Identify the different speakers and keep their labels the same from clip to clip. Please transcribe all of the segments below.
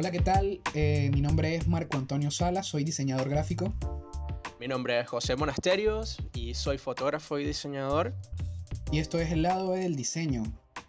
Speaker 1: Hola, ¿qué tal? Eh, mi nombre es Marco Antonio Sala, soy diseñador gráfico.
Speaker 2: Mi nombre es José Monasterios y soy fotógrafo y diseñador.
Speaker 1: Y esto es el lado del diseño,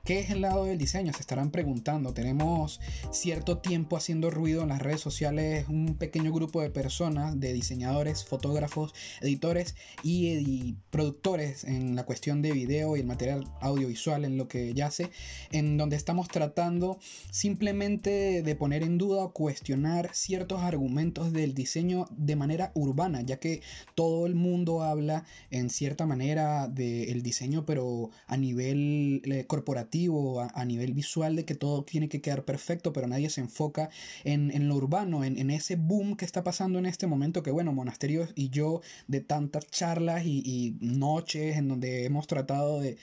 Speaker 1: ¿Qué es el lado del diseño? Se estarán preguntando. Tenemos cierto tiempo haciendo ruido en las redes sociales, un pequeño grupo de personas, de diseñadores, fotógrafos, editores y, productores en la cuestión de video y el material audiovisual, en lo que yace, en donde estamos tratando simplemente de poner en duda o cuestionar ciertos argumentos del diseño de manera urbana, ya que todo el mundo habla en cierta manera del diseño, pero a nivel eh, corporativo a, nivel visual de que todo tiene que quedar perfecto, pero nadie se enfoca en, lo urbano, en, ese boom que está pasando en este momento, que bueno, Monasterios y yo de tantas charlas y, noches en donde hemos tratado de,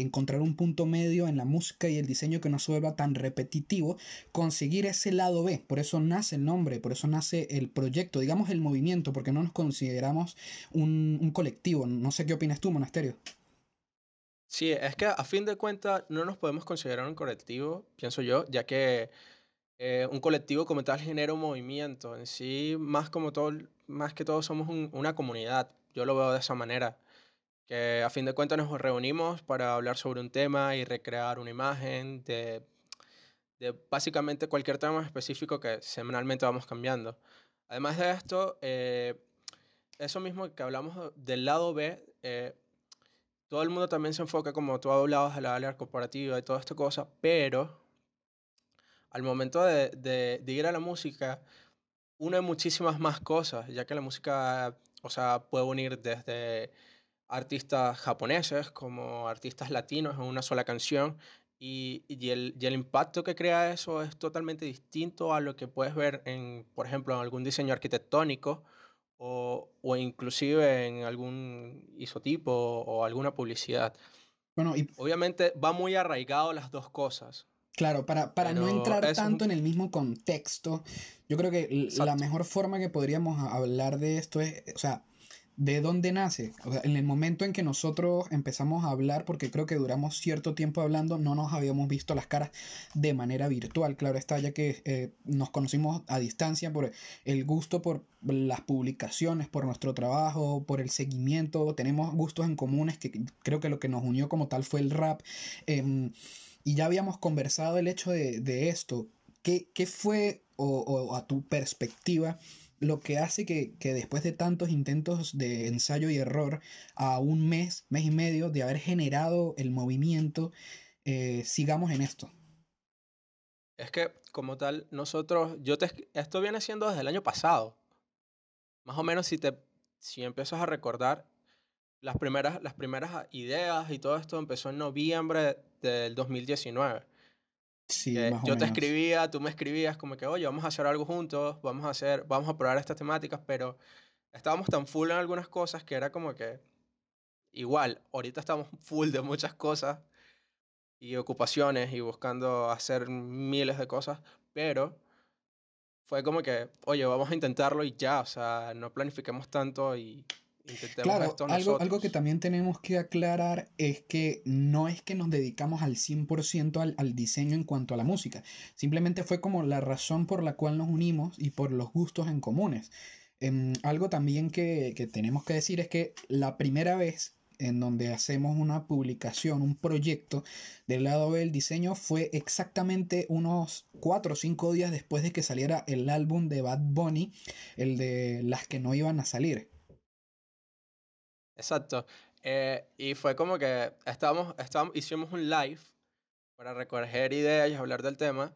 Speaker 1: encontrar un punto medio en la música y el diseño que no se vuelva tan repetitivo, conseguir ese lado B, por eso nace el nombre, por eso nace el proyecto, digamos el movimiento, porque no nos consideramos un colectivo. No sé qué opinas tú, Monasterio.
Speaker 2: Sí, es que a fin de cuentas no nos podemos considerar un colectivo, pienso yo, ya que eh, un colectivo como tal genera un movimiento. En sí, más, como todo, más que todo somos una comunidad. Yo lo veo de esa manera. Que a fin de cuentas nos reunimos para hablar sobre un tema y recrear una imagen de, de básicamente cualquier tema específico que semanalmente vamos cambiando. Además de esto, eh, eso mismo que hablamos del lado B, eh, todo el mundo también se enfoca, como tú hablabas, de la área corporativa y toda esta cosa, pero al momento de, de, ir a la música, une muchísimas más cosas, ya que la música, o sea, puede unir desde artistas japoneses como artistas latinos en una sola canción y, y, el, y, el, impacto que crea eso es totalmente distinto a lo que puedes ver en, por ejemplo, en algún diseño arquitectónico o, o inclusive en algún isotipo o alguna publicidad. Bueno, y obviamente va muy arraigado las dos cosas.
Speaker 1: Claro, para, para no entrar tanto en el mismo contexto, yo creo que la mejor forma que podríamos hablar de esto es, o sea, ¿De dónde nace? O sea, en el momento en que nosotros empezamos a hablar, porque creo que duramos cierto tiempo hablando, no nos habíamos visto las caras de manera virtual, claro está, ya que eh, nos conocimos a distancia por el gusto por las publicaciones, por nuestro trabajo, por el seguimiento, tenemos gustos en comunes, que creo que lo que nos unió como tal fue el rap, em, y ya habíamos conversado el hecho de, esto. ¿Qué, qué fue, o a tu perspectiva, lo que hace que, después de tantos intentos de ensayo y error, a un mes, mes y medio de haber generado el movimiento, eh, sigamos en esto.
Speaker 2: Es que, como tal, nosotros, yo te, esto viene siendo desde el año pasado. Más o menos si te, si empiezas a recordar, las primeras, las primeras ideas y todo esto empezó en noviembre del 2019 yo te escribía, tú me escribías como que, oye, vamos a hacer algo juntos, vamos a hacer, vamos a probar estas temáticas, pero estábamos tan full en algunas cosas que era como que igual, ahorita estamos full de muchas cosas y ocupaciones y buscando hacer miles de cosas, pero fue como que, oye, vamos a intentarlo y ya, o sea, no planifiquemos tanto y
Speaker 1: claro, algo, algo que también tenemos que aclarar es que no es que nos dedicamos al 100% al, al diseño en cuanto a la música, simplemente fue como la razón por la cual nos unimos y por los gustos en comunes. Em, algo también que, que tenemos que decir es que la primera vez en donde hacemos una publicación, un proyecto del lado del diseño fue exactamente unos 4 o 5 días después de que saliera el álbum de Bad Bunny, el de las que no iban a salir.
Speaker 2: Exacto. Eh, y fue como que estábamos, estábamos, hicimos un live para recoger ideas y hablar del tema.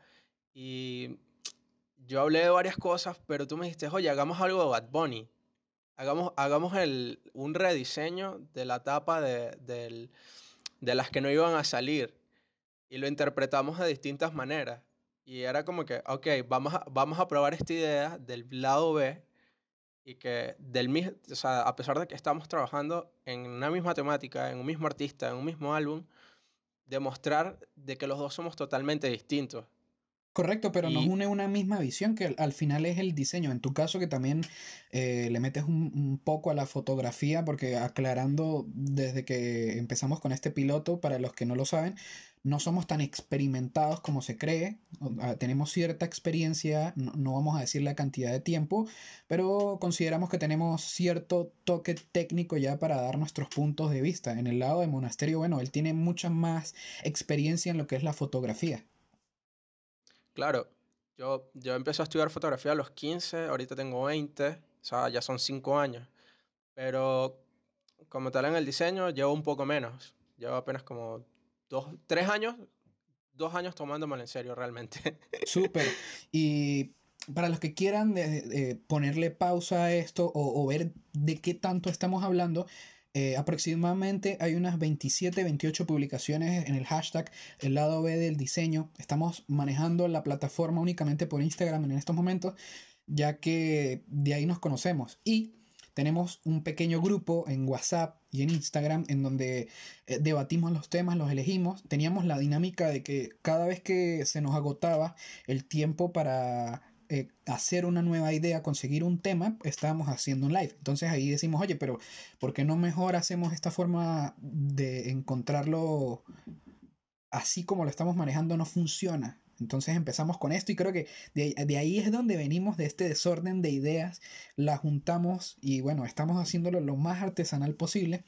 Speaker 2: Y yo hablé de varias cosas, pero tú me dijiste, oye, hagamos algo de Bad Bunny. Hagamos, hagamos el, un rediseño de la tapa de, del, de las que no iban a salir. Y lo interpretamos de distintas maneras. Y era como que, ok, vamos a, vamos a probar esta idea del lado B y que del mismo, o sea, a pesar de que estamos trabajando en una misma temática, en un mismo artista, en un mismo álbum, demostrar de que los dos somos totalmente distintos.
Speaker 1: Correcto, pero nos une una misma visión que al final es el diseño. En tu caso que también eh, le metes un, un, poco a la fotografía, porque aclarando desde que empezamos con este piloto, para los que no lo saben, no somos tan experimentados como se cree, tenemos cierta experiencia, no, vamos a decir la cantidad de tiempo, pero consideramos que tenemos cierto toque técnico ya para dar nuestros puntos de vista. En el lado de monasterio, bueno, él tiene mucha más experiencia en lo que es la fotografía.
Speaker 2: Claro, yo, yo empecé a estudiar fotografía a los 15, ahorita tengo 20, o sea, ya son 5 años, pero como tal en el diseño llevo un poco menos, llevo apenas como dos, tres años, dos años tomándomelo en serio realmente.
Speaker 1: Súper. Y para los que quieran ponerle pausa a esto o, ver de qué tanto estamos hablando, eh, aproximadamente hay unas 27, 28 publicaciones en el hashtag el lado B del diseño. Estamos manejando la plataforma únicamente por Instagram en estos momentos, ya que de ahí nos conocemos. Y tenemos un pequeño grupo en WhatsApp y en Instagram en donde eh, debatimos los temas, los elegimos. Teníamos la dinámica de que cada vez que se nos agotaba el tiempo para eh, hacer una nueva idea, conseguir un tema, estábamos haciendo un live. Entonces ahí decimos, oye, pero ¿por qué no mejor hacemos esta forma de encontrarlo así como lo estamos manejando? No funciona. Entonces empezamos con esto y creo que de, ahí es donde venimos, de este desorden de ideas, la juntamos y bueno, estamos haciéndolo lo más artesanal posible.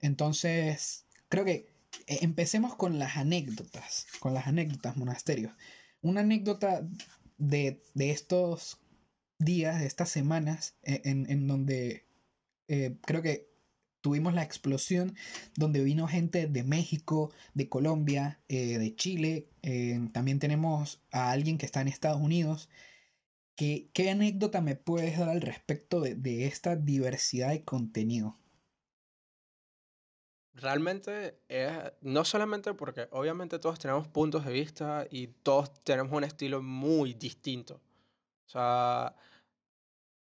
Speaker 1: Entonces, creo que eh, empecemos con las anécdotas, con las anécdotas monasterios. Una anécdota de, estos días, de estas semanas, e, en, donde eh, creo que tuvimos la explosión donde vino gente de México, de Colombia, eh, de Chile. Eh, también tenemos a alguien que está en Estados Unidos. ¿Qué, qué anécdota me puedes dar al respecto de, esta diversidad de contenido?
Speaker 2: Realmente es no solamente porque obviamente todos tenemos puntos de vista y todos tenemos un estilo muy distinto. O sea,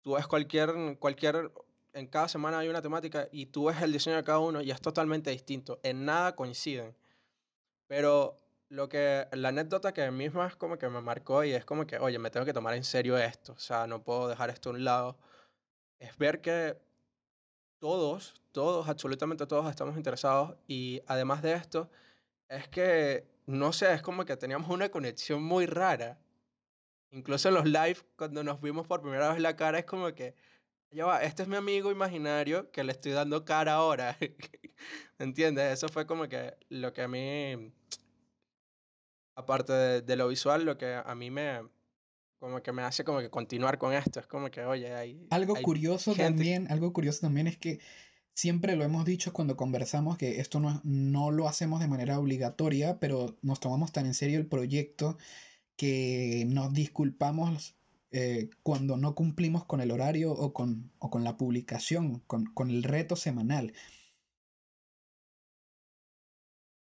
Speaker 2: tú ves cualquier, cualquier en cada semana hay una temática y tú ves el diseño de cada uno y es totalmente distinto. En nada coinciden. Pero lo que, la anécdota que misma es como que me marcó y es como que, oye, me tengo que tomar en serio esto. O sea, no puedo dejar esto a un lado. Es ver que todos, todos, absolutamente todos estamos interesados y además de esto, es que, no sé, es como que teníamos una conexión muy rara. Incluso en los live, cuando nos vimos por primera vez la cara, es como que ya va, este es mi amigo imaginario que le estoy dando cara ahora. ¿Me entiendes? Eso fue como que lo que a mí, aparte de, lo visual, lo que a mí me, como que me hace como que continuar con esto. Es como que, oye, hay...
Speaker 1: Algo curioso también, algo curioso también es que siempre lo hemos dicho cuando conversamos que esto no, no lo hacemos de manera obligatoria, pero nos tomamos tan en serio el proyecto que nos disculpamos eh, cuando no cumplimos con el horario o con, o con la publicación, con, con, el reto semanal.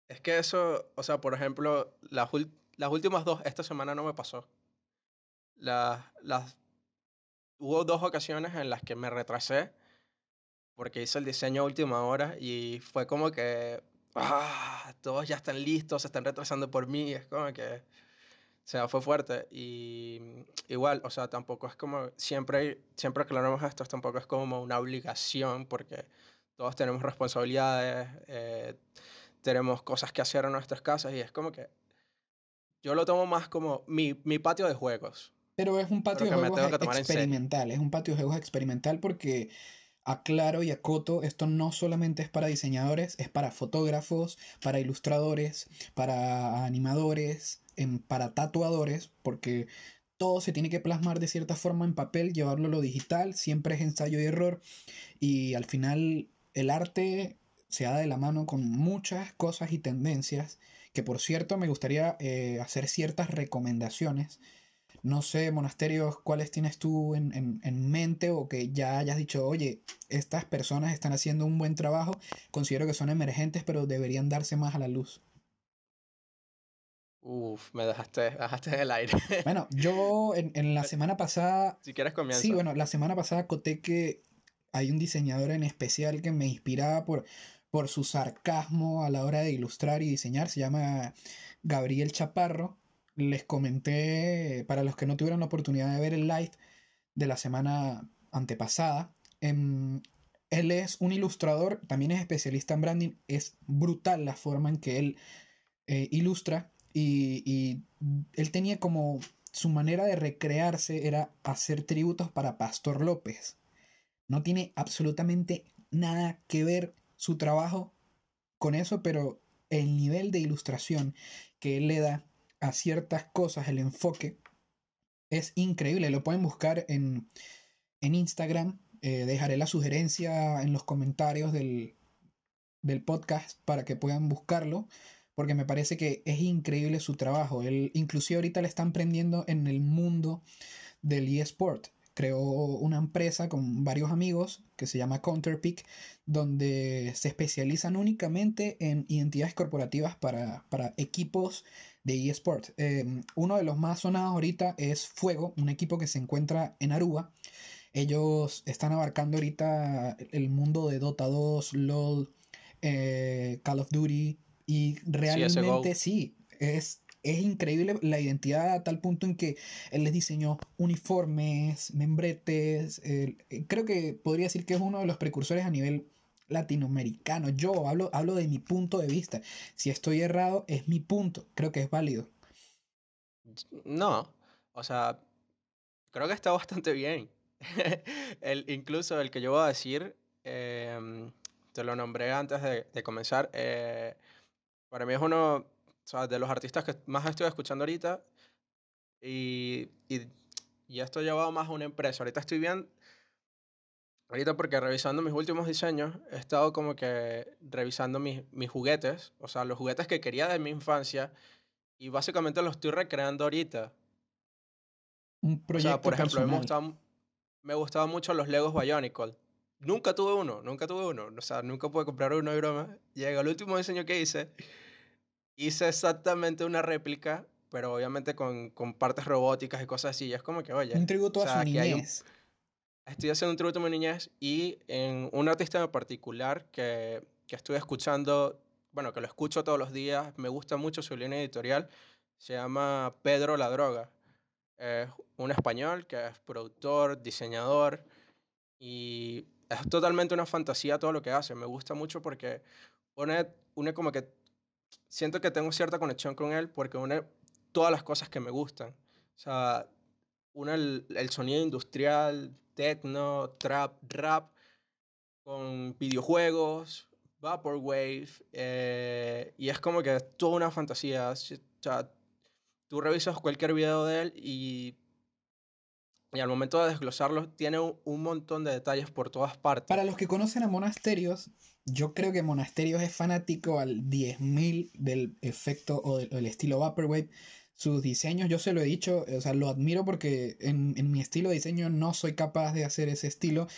Speaker 2: Es que eso, o sea, por ejemplo, las, las últimas dos, esta semana no me pasó. Las, las, hubo dos ocasiones en las que me retrasé porque hice el diseño a última hora y fue como que, ah, todos ya están listos, se están retrasando por mí, es como que sea, fue fuerte y igual, o sea, tampoco es como, siempre, siempre aclaramos esto, tampoco es como una obligación porque todos tenemos responsabilidades, eh, tenemos cosas que hacer en nuestras casas y es como que yo lo tomo más como mi, mi patio de juegos.
Speaker 1: Pero es un patio de juegos experimental, es un patio de juegos experimental porque aclaro y acoto, esto no solamente es para diseñadores, es para fotógrafos, para ilustradores, para animadores, para tatuadores, porque todo se tiene que plasmar de cierta forma en papel, llevarlo a lo digital, siempre es ensayo y error, y al final el arte se da de la mano con muchas cosas y tendencias, que por cierto me gustaría eh, hacer ciertas recomendaciones. No sé, monasterios, cuáles tienes tú en, en, mente o que ya hayas dicho, oye, estas personas están haciendo un buen trabajo, considero que son emergentes, pero deberían darse más a la luz.
Speaker 2: Uf, me dejaste, dejaste en el aire.
Speaker 1: Bueno, yo en, en, la semana pasada...
Speaker 2: Si quieres comienza.
Speaker 1: Sí, bueno, la semana pasada conté que hay un diseñador en especial que me inspiraba por, por su sarcasmo a la hora de ilustrar y diseñar. Se llama Gabriel Chaparro. Les comenté, para los que no tuvieron la oportunidad de ver el live de la semana antepasada, em, él es un ilustrador, también es especialista en branding. Es brutal la forma en que él eh, ilustra y, él tenía como su manera de recrearse era hacer tributos para Pastor López. No tiene absolutamente nada que ver su trabajo con eso, pero el nivel de ilustración que él le da a ciertas cosas, el enfoque, es increíble. Lo pueden buscar en, en Instagram. Eh, dejaré la sugerencia en los comentarios del, del podcast para que puedan buscarlo porque me parece que es increíble su trabajo. Él, inclusive ahorita le están prendiendo en el mundo del eSport. Creó una empresa con varios amigos que se llama Counterpick, donde se especializan únicamente en identidades corporativas para, equipos de eSport. Em, uno de los más sonados ahorita es Fuego, un equipo que se encuentra en Aruba. Ellos están abarcando ahorita el mundo de Dota 2, LOL, eh, Call of Duty, y realmente sí, es, es increíble la identidad a tal punto en que él les diseñó uniformes, membretes. Eh, creo que podría decir que es uno de los precursores a nivel latinoamericano. Yo hablo, hablo de mi punto de vista. Si estoy errado, es mi punto. Creo que es válido.
Speaker 2: No, o sea, creo que está bastante bien. el, incluso el que yo voy a decir, em, te lo nombré antes de, de comenzar. Eh, para mí es uno de los artistas que más estoy escuchando ahorita. Y, y, y esto ha llevado más a una empresa. Ahorita estoy bien. Ahorita porque revisando mis últimos diseños, he estado como que revisando mis, mis juguetes, o sea, los juguetes que quería de mi infancia, y básicamente los estoy recreando ahorita.
Speaker 1: Un proyecto o sea, por ejemplo,
Speaker 2: me gustaban, me gustaban mucho los Legos Bionicle. Nunca tuve uno, nunca tuve uno. O sea, nunca pude comprar uno de broma. Llega el último diseño que hice hice exactamente una réplica, pero obviamente con, con partes robóticas y cosas así. Y es como que, oye.
Speaker 1: Un tributo a su niñez.
Speaker 2: estoy haciendo un tributo a mi niñez y en un artista en particular que, que estoy escuchando, bueno, que lo escucho todos los días, me gusta mucho su línea editorial, se llama Pedro la Droga. Es un español que es productor, diseñador y es totalmente una fantasía todo lo que hace. Me gusta mucho porque une, une como que siento que tengo cierta conexión con él porque une todas las cosas que me gustan. O sea, une el, sonido industrial, techno, trap, rap, con videojuegos, vaporwave, eh, y es como que es toda una fantasía. O sea, tú revisas cualquier video de él y, y al momento de desglosarlo tiene un, montón de detalles por todas partes.
Speaker 1: Para los que conocen a Monasterios, yo creo que Monasterios es fanático al 10.000 del efecto o del, estilo Vaporwave. Sus diseños, yo se lo he dicho, o sea, lo admiro porque en, mi estilo de diseño no soy capaz de hacer ese estilo.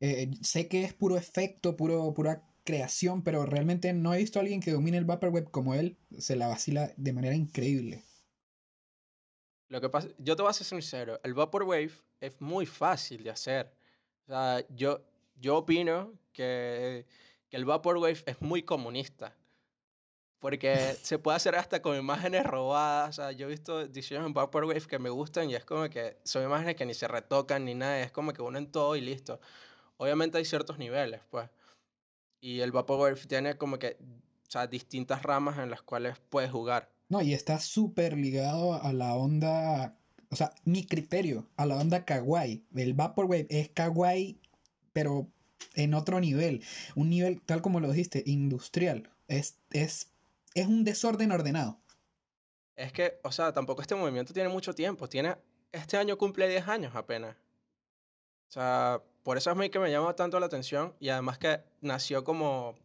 Speaker 1: Eh, sé que es puro efecto, puro, pura creación, pero realmente no he visto a alguien que domine el Vaporwave como él. Se la vacila de manera increíble.
Speaker 2: Lo que pasa, yo te voy a ser sincero, el Vaporwave es muy fácil de hacer. O sea, yo, yo opino que el Vaporwave es muy comunista. Porque se puede hacer hasta con imágenes robadas. O sea, yo he visto diseños en Vaporwave que me gustan y es como que son imágenes que ni se retocan ni nada. Es como que unen todo y listo. Obviamente hay ciertos niveles, pues. Y el Vaporwave tiene como que o sea, distintas ramas en las cuales puedes jugar.
Speaker 1: No, y está súper ligado a la onda. O sea, mi criterio, a la onda kawaii. El Vaporwave es kawaii, pero en otro nivel, un nivel tal como lo dijiste, industrial. Es, es, es un desorden ordenado.
Speaker 2: Es que, o sea, tampoco este movimiento tiene mucho tiempo. Tiene, este año cumple 10 años apenas. O sea, por eso es mí que me llama tanto la atención y además que nació como,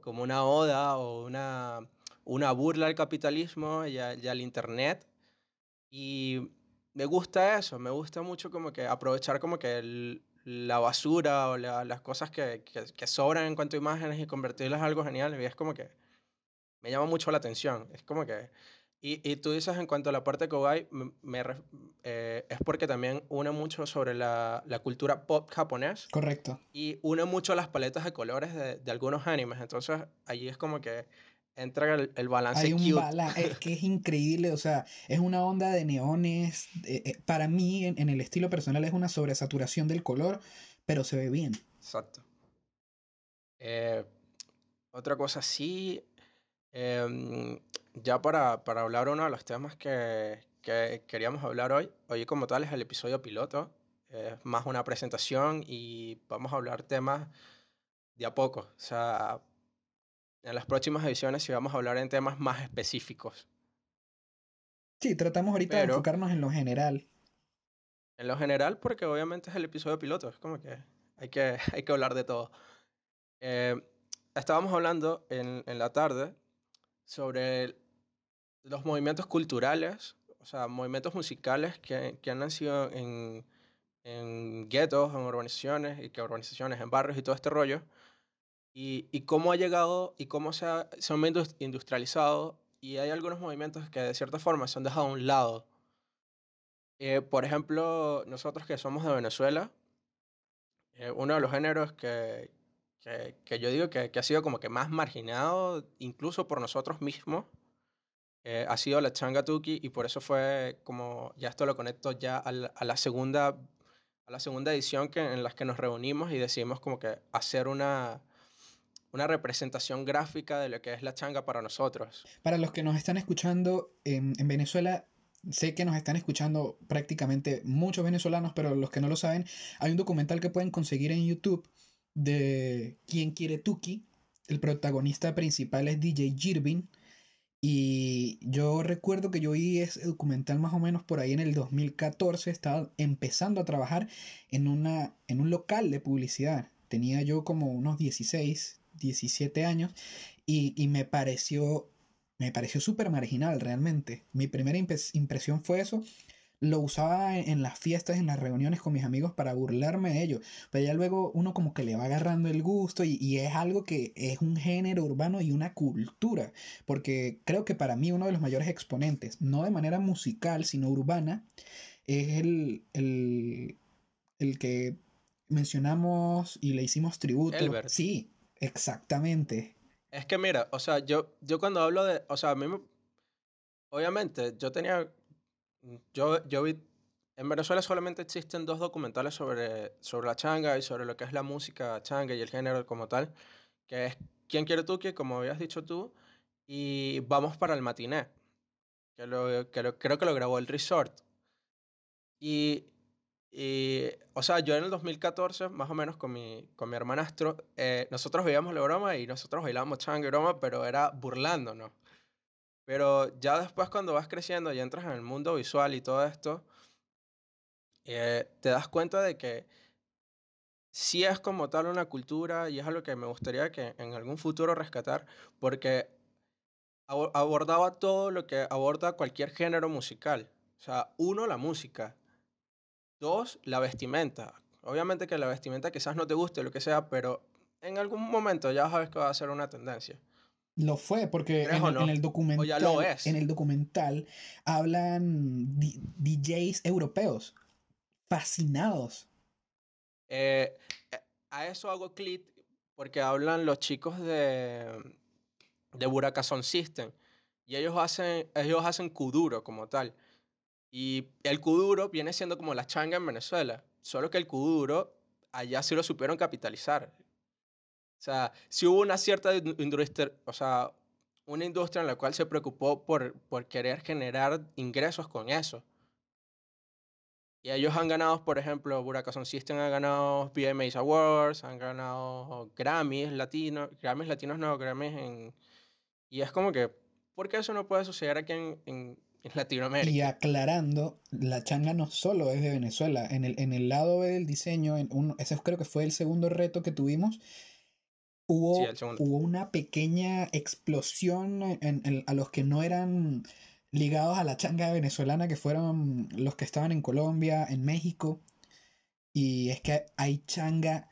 Speaker 2: como una oda o una, una burla al capitalismo y, y al internet. Y me gusta eso, me gusta mucho como que aprovechar como que el, la basura o las cosas que, que, sobran en cuanto a imágenes y convertirlas en algo genial. Y es como que me llama mucho la atención. Es como que... Y, y tú dices en cuanto a la parte kawaii, me, eh, es porque también une mucho sobre la, la, cultura pop japonés.
Speaker 1: Correcto.
Speaker 2: Y une mucho las paletas de colores de, de algunos animes. Entonces, allí es como que entra el, el balance
Speaker 1: Hay un balance es que es increíble, o sea, es una onda de neones. Eh, eh, para mí, en, el estilo personal, es una sobresaturación del color, pero se ve bien.
Speaker 2: Exacto. Eh, otra cosa sí, Em, ya para, para hablar uno de los temas que, que queríamos hablar hoy, hoy como tal es el episodio piloto, es más una presentación y vamos a hablar temas de a poco. O sea, en las próximas ediciones sí vamos a hablar en temas más específicos.
Speaker 1: Sí, tratamos ahorita de enfocarnos en lo general.
Speaker 2: En lo general, porque obviamente es el episodio piloto, es como que hay que, hay que hablar de todo. Eh, estábamos hablando en, en la tarde sobre los movimientos culturales, o sea, movimientos musicales que, que han nacido en, en guetos, en urbanizaciones, y que urbanizaciones, en barrios y todo este rollo, y, y cómo ha llegado y cómo se, ha, se han industrializado, y hay algunos movimientos que de cierta forma se han dejado a un lado. Eh, por ejemplo, nosotros que somos de Venezuela, eh, uno de los géneros que, que, que yo digo que, que, ha sido como que más marginado, incluso por nosotros mismos, eh, ha sido la changa tuki y por eso fue como, ya esto lo conecto ya a la, a la segunda a la segunda edición que, en la que nos reunimos y decidimos como que hacer una, una representación gráfica de lo que es la changa para nosotros.
Speaker 1: Para los que nos están escuchando en, en Venezuela, sé que nos están escuchando prácticamente muchos venezolanos, pero los que no lo saben, hay un documental que pueden conseguir en YouTube de ¿Quién quiere Tuki? El protagonista principal es DJ Jirvin y yo recuerdo que yo vi ese documental más o menos por ahí en el 2014, estaba empezando a trabajar en, una, en un local de publicidad. Tenía yo como unos 16, 17 años y, y me pareció me pareció súper marginal realmente. Mi primera impresión fue eso lo usaba en, las fiestas, en las reuniones con mis amigos para burlarme de ellos. Pero ya luego uno como que le va agarrando el gusto y, es algo que es un género urbano y una cultura. Porque creo que para mí uno de los mayores exponentes, no de manera musical, sino urbana, es el, el, el que mencionamos y le hicimos tributo. Sí, exactamente.
Speaker 2: Es que mira, o sea, yo, yo cuando hablo de, o sea, a mí me, obviamente yo tenía yo, yo vi, en Venezuela solamente existen dos documentales sobre, sobre la changa y sobre lo que es la música changa y el género como tal, que es ¿Quién quiere tú? Que como habías dicho tú, y Vamos para el matiné, que, lo, que lo, creo que lo grabó el Resort. Y, y, o sea, yo en el 2014, más o menos con mi, con mi hermanastro, eh, nosotros veíamos la broma y nosotros bailábamos changa y broma, pero era burlándonos. Pero ya después cuando vas creciendo y entras en el mundo visual y todo esto, eh, te das cuenta de que sí es como tal una cultura y es algo que me gustaría que en algún futuro rescatar, porque abordaba todo lo que aborda cualquier género musical. O sea, uno, la música. Dos, la vestimenta. Obviamente que la vestimenta quizás no te guste, lo que sea, pero en algún momento ya sabes que va a ser una tendencia.
Speaker 1: Lo fue, porque en, el documental, en el documental hablan DJs europeos fascinados.
Speaker 2: Eh, eh, a eso hago clic porque hablan los chicos de, de System y ellos hacen, ellos hacen kuduro como tal. Y el kuduro viene siendo como la changa en Venezuela, solo que el kuduro allá sí lo supieron capitalizar. O sea, si hubo una cierta industria, o sea, una industria en la cual se preocupó por, por querer generar ingresos con eso. Y ellos han ganado, por ejemplo, Burakason System ha ganado VMAs Awards, han ganado Grammys latinos, Grammys latinos no, Grammys en... Y es como que, ¿por qué eso no puede suceder aquí en, en, Latinoamérica?
Speaker 1: Y aclarando, la changa no solo es de Venezuela. En el, en el lado del diseño, en un, ese creo que fue el segundo reto que tuvimos, Hubo, hubo una pequeña explosión en, a los que no eran ligados a la changa venezolana, que fueron los que estaban en Colombia, en México. Y es que hay changa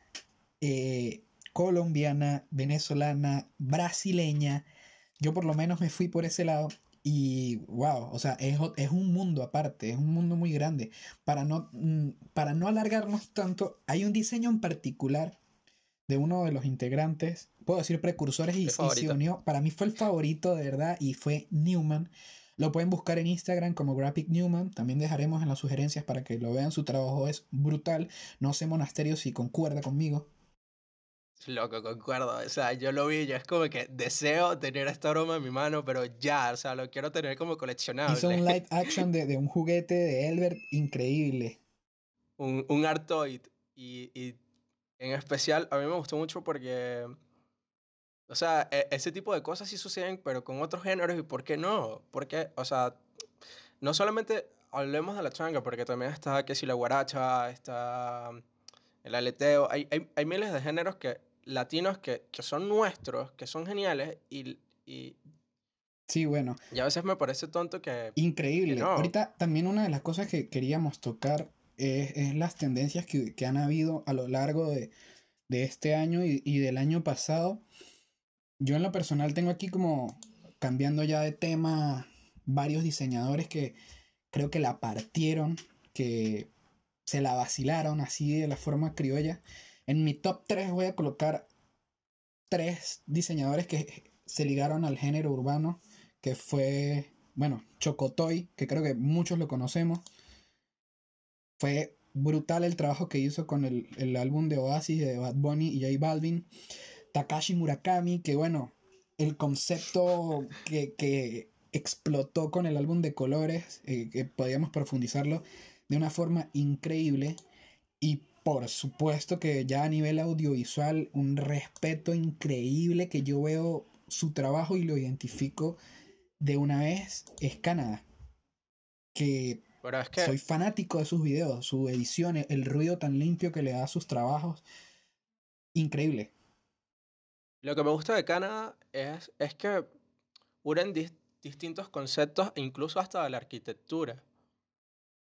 Speaker 1: eh, colombiana, venezolana, brasileña. Yo por lo menos me fui por ese lado. Y wow, o sea, es, es, un mundo aparte, es un mundo muy grande. Para no, mm, para no alargarnos tanto, hay un diseño en particular de uno de los integrantes, puedo decir precursores y, se unió. Para mí fue el favorito de verdad y fue Newman. Lo pueden buscar en Instagram como Graphic Newman. También dejaremos en las sugerencias para que lo vean. Su trabajo es brutal. No sé monasterio si concuerda conmigo.
Speaker 2: Loco, concuerdo. O sea, yo lo vi, yo es como que deseo tener esta broma en mi mano, pero ya, o sea, lo quiero tener como coleccionable.
Speaker 1: Hizo un live action de, de un juguete de Elbert increíble.
Speaker 2: un, un Artoid. Y, y en especial, a mí me gustó mucho porque, o sea, e- ese tipo de cosas sí suceden, pero con otros géneros, ¿y por qué no? Porque, o sea, no solamente hablemos de la changa, porque también está que si la guaracha, está el aleteo, hay, hay, hay miles de géneros que, latinos que, que son nuestros, que son geniales, y, y,
Speaker 1: Sí, bueno,
Speaker 2: y a veces me parece tonto que,
Speaker 1: increíble.
Speaker 2: que no.
Speaker 1: Ahorita también una de las cosas que queríamos tocar es, es las tendencias que, que han habido a lo largo de, de este año y, y del año pasado. Yo en lo personal tengo aquí como cambiando ya de tema varios diseñadores que creo que la partieron, que se la vacilaron así de la forma criolla. En mi top 3 voy a colocar tres diseñadores que se ligaron al género urbano, que fue, bueno, Chocotoy, que creo que muchos lo conocemos. Fue brutal el trabajo que hizo con el, el álbum de Oasis de Bad Bunny y J Balvin. Takashi Murakami, que bueno, el concepto que, que explotó con el álbum de colores, eh, que podíamos profundizarlo de una forma increíble. Y por supuesto que ya a nivel audiovisual, un respeto increíble que yo veo su trabajo y lo identifico de una vez, es Canadá. Que
Speaker 2: pero es que...
Speaker 1: soy fanático de sus videos, su edición, el ruido tan limpio que le da a sus trabajos. Increíble.
Speaker 2: Lo que me gusta de Canadá es, es que unen dis- distintos conceptos, e incluso hasta de la arquitectura.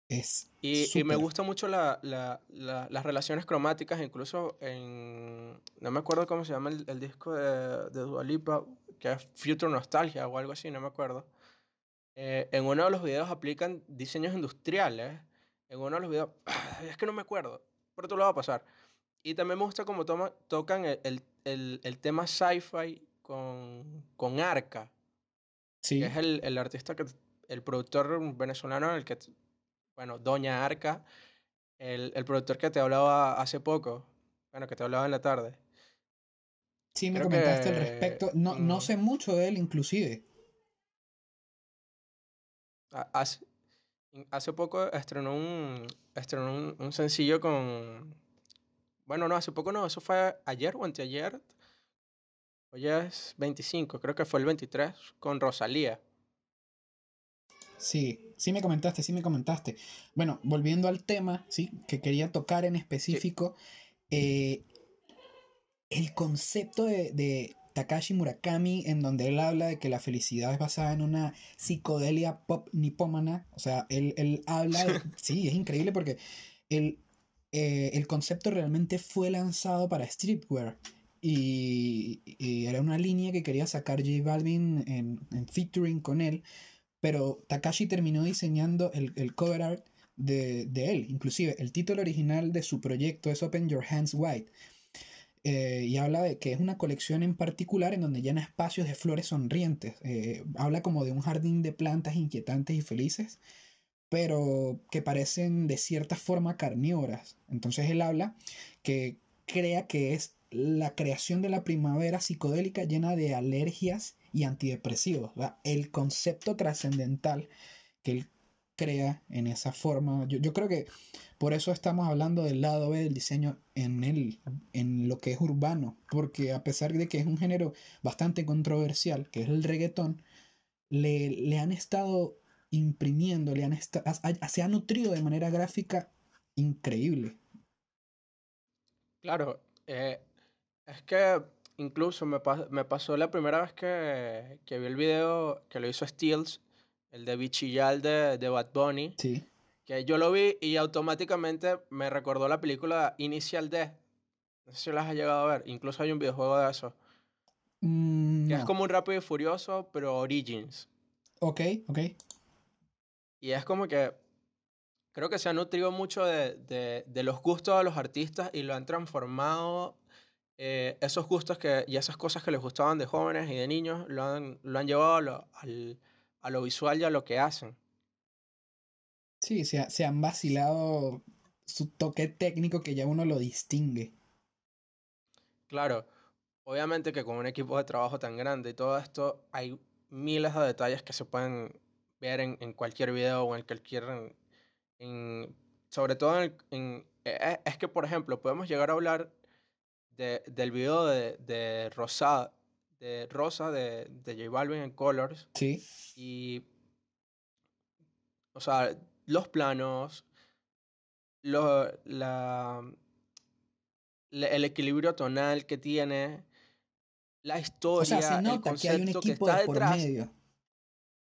Speaker 1: Es
Speaker 2: Y, y me gusta mucho la, la- la- las relaciones cromáticas, incluso en... No me acuerdo cómo se llama el, el disco de, de Dua Lipa, que es Future Nostalgia o algo así, no me acuerdo. Eh, en uno de los videos aplican diseños industriales. En uno de los videos... Es que no me acuerdo, pero te lo va a pasar. Y también me gusta cómo toma- tocan el, el, el- tema sci-fi con, con Arca,
Speaker 1: Sí,
Speaker 2: que es el, el artista, que el productor venezolano, el que, bueno, Doña Arca, el, el productor que te hablaba hace poco, bueno, que te hablaba en la tarde.
Speaker 1: sí me
Speaker 2: creo
Speaker 1: comentaste al
Speaker 2: que,
Speaker 1: respecto. No, no
Speaker 2: mm,
Speaker 1: sé mucho de él, inclusive.
Speaker 2: Ha- Hace, hace poco estrenó un, estrenó un, un sencillo con... Bueno, no, hace poco no, eso fue ayer o anteayer. Hoy es 25, creo que fue el 23, con Rosalía.
Speaker 1: Sí, sí me comentaste, sí me comentaste. Bueno, volviendo al tema, sí, que quería tocar en
Speaker 2: Sí,
Speaker 1: específico, eh, el concepto de, de Takashi Murakami, en donde él habla de que la felicidad es basada en una psicodelia pop nipómana. O sea, él, él habla de... Sí, es increíble porque el, eh, el concepto realmente fue lanzado para streetwear. Y, y era una línea que quería sacar J Balvin en, en featuring con él. Pero Takashi terminó diseñando el, el cover art de, de él. Inclusive el título original de su proyecto es Open Your Hands Wide. eh, y habla de que es una colección en particular en donde llena espacios de flores sonrientes. Eh, habla como de un jardín de plantas inquietantes y felices, pero que parecen de cierta forma carnívoras. Entonces él habla que crea que es la creación de la primavera psicodélica llena de alergias y antidepresivos. El concepto trascendental que él crea en esa forma. Yo, yo creo que por eso estamos hablando del lado B del diseño en, el, en lo que es urbano, porque a pesar de que es un género bastante controversial, que es el reggaetón, le, le han estado imprimiendo, le han se ha nutrido de manera gráfica increíble.
Speaker 2: claro. eh, es que incluso me, pas- me pasó la primera vez que, que vi el video que lo hizo Steels, el de Bichillal de, de Bad Bunny,
Speaker 1: Sí.
Speaker 2: que yo lo vi y automáticamente me recordó la película Initial D. No sé si las has llegado a ver. Incluso hay un videojuego de eso.
Speaker 1: Mm,
Speaker 2: Que es como un Rápido y Furioso, pero Origins.
Speaker 1: Ok, ok.
Speaker 2: Y es como que creo que se ha nutrido mucho de, de- de los gustos de los artistas y lo han transformado. Eh, esos gustos que, y esas cosas que les gustaban de jóvenes y de niños lo han, lo han llevado a lo, al- a lo visual y a lo que hacen.
Speaker 1: Sí, se, ha- se han vacilado su toque técnico que ya uno lo distingue.
Speaker 2: claro, obviamente que con un equipo de trabajo tan grande y todo esto, hay miles de detalles que se pueden ver en, en cualquier video o en cualquier... En, sobre todo en, en e, e, es que, por ejemplo, podemos llegar a hablar de, del video de, de Rosa, de Rosa de, de J Balvin en Colors.
Speaker 1: Sí.
Speaker 2: Y, o sea, los planos, lo, la, el equilibrio tonal que tiene, la historia,
Speaker 1: o sea, se nota
Speaker 2: el
Speaker 1: que hay un
Speaker 2: concepto que está
Speaker 1: de
Speaker 2: detrás,
Speaker 1: medio.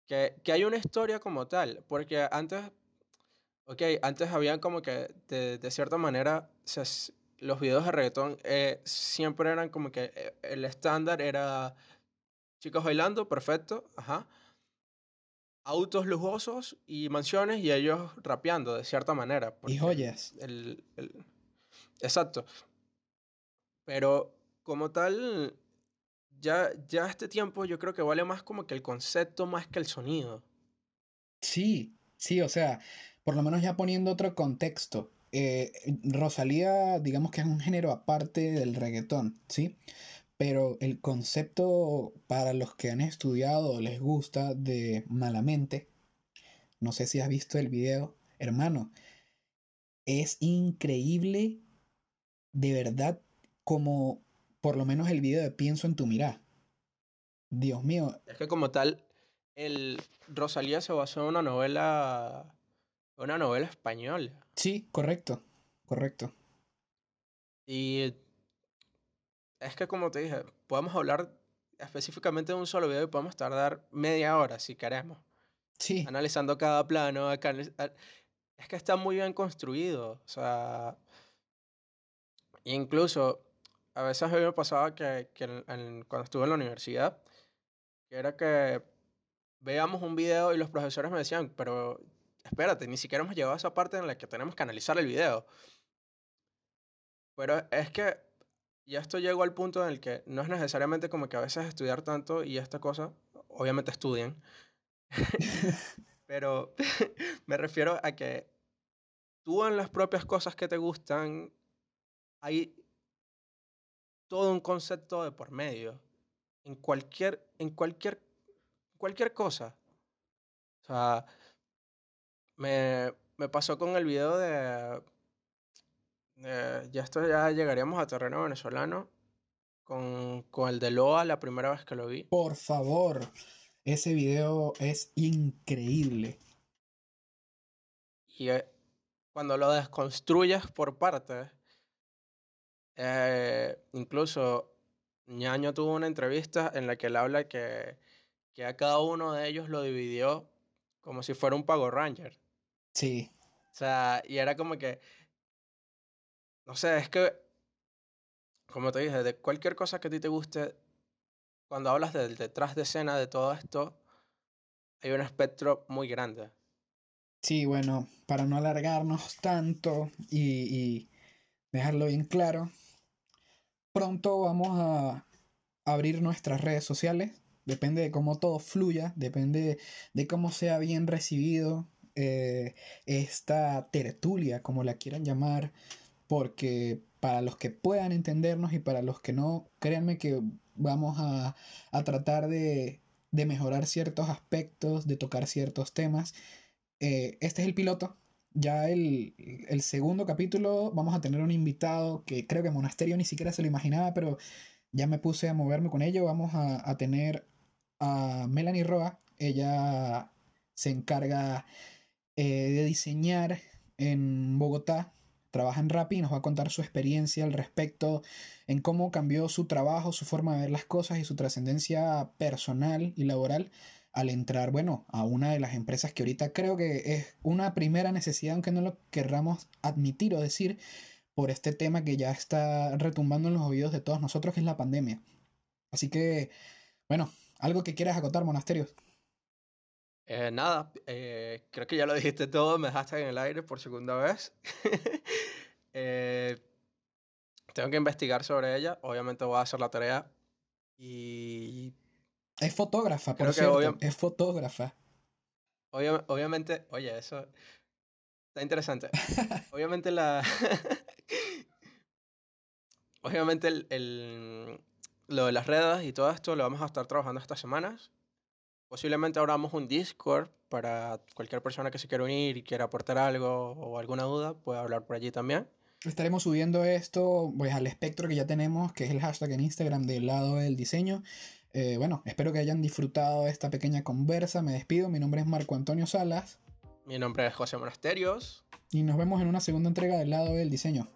Speaker 2: que, que hay una historia como tal, porque antes, ok, antes habían como que de, de cierta manera se los videos de reggaetón eh, siempre eran como que eh, el estándar era chicos bailando, perfecto, ajá, autos lujosos y mansiones y ellos rapeando de cierta manera,
Speaker 1: Y joyas.
Speaker 2: el, el- exacto, pero como tal, ya, ya este tiempo yo creo que vale más como que el concepto más que el sonido.
Speaker 1: Sí, sí, o sea, por lo menos ya poniendo otro contexto. Eh, Rosalía, digamos que es un género aparte del reggaetón, ¿sí? Pero el concepto para los que han estudiado o les gusta de Malamente, no sé si has visto el video, hermano, es increíble de verdad como por lo menos el video de Pienso en tu mirada. Dios mío,
Speaker 2: Es que como tal, el Rosalía se basó en una novela, una novela española.
Speaker 1: Sí, correcto, correcto.
Speaker 2: Y es que como te dije, podemos hablar específicamente de un solo video y podemos tardar media hora si queremos,
Speaker 1: Sí,
Speaker 2: analizando cada plano. Es que está muy bien construido. O sea, incluso a veces a mí me pasaba que, que en- en- cuando estuve en la universidad, que era que veíamos un video y los profesores me decían, pero espérate, ni siquiera hemos llegado a esa parte en la que tenemos que analizar el video. Pero es que ya esto llegó al punto en el que no es necesariamente como que a veces estudiar tanto y esta cosa, obviamente estudien, pero me refiero a que tú en las propias cosas que te gustan hay todo un concepto de por medio en cualquier en cualquier cualquier cosa. O sea, me, me pasó con el video de, de- ya esto ya llegaríamos a terreno venezolano con, con el de Loa la primera vez que lo vi.
Speaker 1: Por favor, ese video es increíble.
Speaker 2: Y eh, cuando lo desconstruyes por partes, eh, incluso Ñaño tuvo una entrevista en la que él habla que, que a cada uno de ellos lo dividió como si fuera un Power Ranger.
Speaker 1: Sí,
Speaker 2: O sea, y era como que, no sé, es que, como te dije, de cualquier cosa que a ti te guste, cuando hablas del detrás de escena de todo esto, hay un espectro muy grande.
Speaker 1: sí, bueno, para no alargarnos tanto y, y dejarlo bien claro, pronto vamos a abrir nuestras redes sociales. Depende de cómo todo fluya, depende de cómo sea bien recibido eh, esta tertulia, como la quieran llamar, porque para los que puedan entendernos y para los que no, créanme que vamos a, a tratar de, de mejorar ciertos aspectos, de tocar ciertos temas. Eh, este es el piloto. Ya el, el segundo capítulo vamos a tener un invitado que creo que Monasterio ni siquiera se lo imaginaba, pero ya me puse a moverme con ello. Vamos a, a tener a Melanie Roa. Ella se encarga eh, de diseñar en Bogotá. Trabaja en Rappi y nos va a contar su experiencia al respecto en cómo cambió su trabajo, su forma de ver las cosas y su trascendencia personal y laboral al entrar, bueno, a una de las empresas que ahorita creo que es una primera necesidad, aunque no lo querramos admitir o decir, por este tema que ya está retumbando en los oídos de todos nosotros, que es la pandemia. Así que, bueno, algo que quieras acotar, monasterio.
Speaker 2: Eh, nada, eh, creo que ya lo dijiste todo, me dejaste en el aire por segunda vez. Eh, tengo que investigar sobre ella, obviamente voy a hacer la tarea y
Speaker 1: Es fotógrafa, por
Speaker 2: Creo que
Speaker 1: cierto,
Speaker 2: obvia-
Speaker 1: es fotógrafa.
Speaker 2: obvia- obviamente, oye, eso está interesante. Obviamente la... obviamente el, lo de las redes y todo esto lo vamos a estar trabajando estas semanas. Posiblemente abramos un Discord para cualquier persona que se quiera unir y quiera aportar algo o alguna duda, puede hablar por allí también.
Speaker 1: Estaremos subiendo esto pues, al espectro que ya tenemos, que es el hashtag en Instagram del lado del diseño. Eh, bueno, espero que hayan disfrutado esta pequeña conversa. Me despido. Mi nombre es Marco Antonio Salas.
Speaker 2: Mi nombre es José Monasterios.
Speaker 1: Y nos vemos en una segunda entrega del lado del diseño.